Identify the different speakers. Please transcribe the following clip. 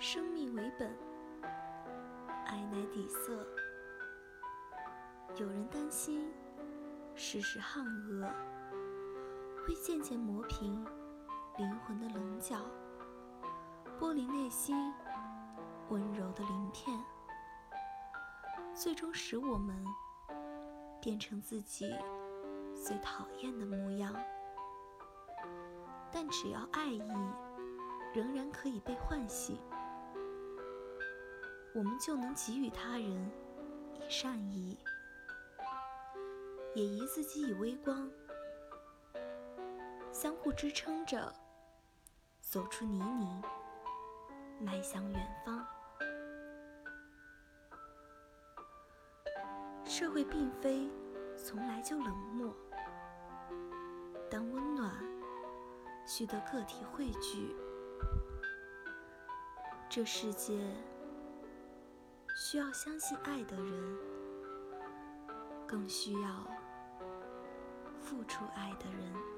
Speaker 1: 生命为本，爱乃底色。有人担心，世事悍恶会渐渐磨平灵魂的棱角，剥离内心温柔的鳞片，最终使我们变成自己最讨厌的模样。但只要爱意仍然可以被唤醒，我们就能给予他人以善意。也以自己以微光，相互支撑着，走出泥泞，迈向远方。社会并非从来就冷漠，但温暖需得个体汇聚。这世界需要相信爱的人，更需要。付出爱的人。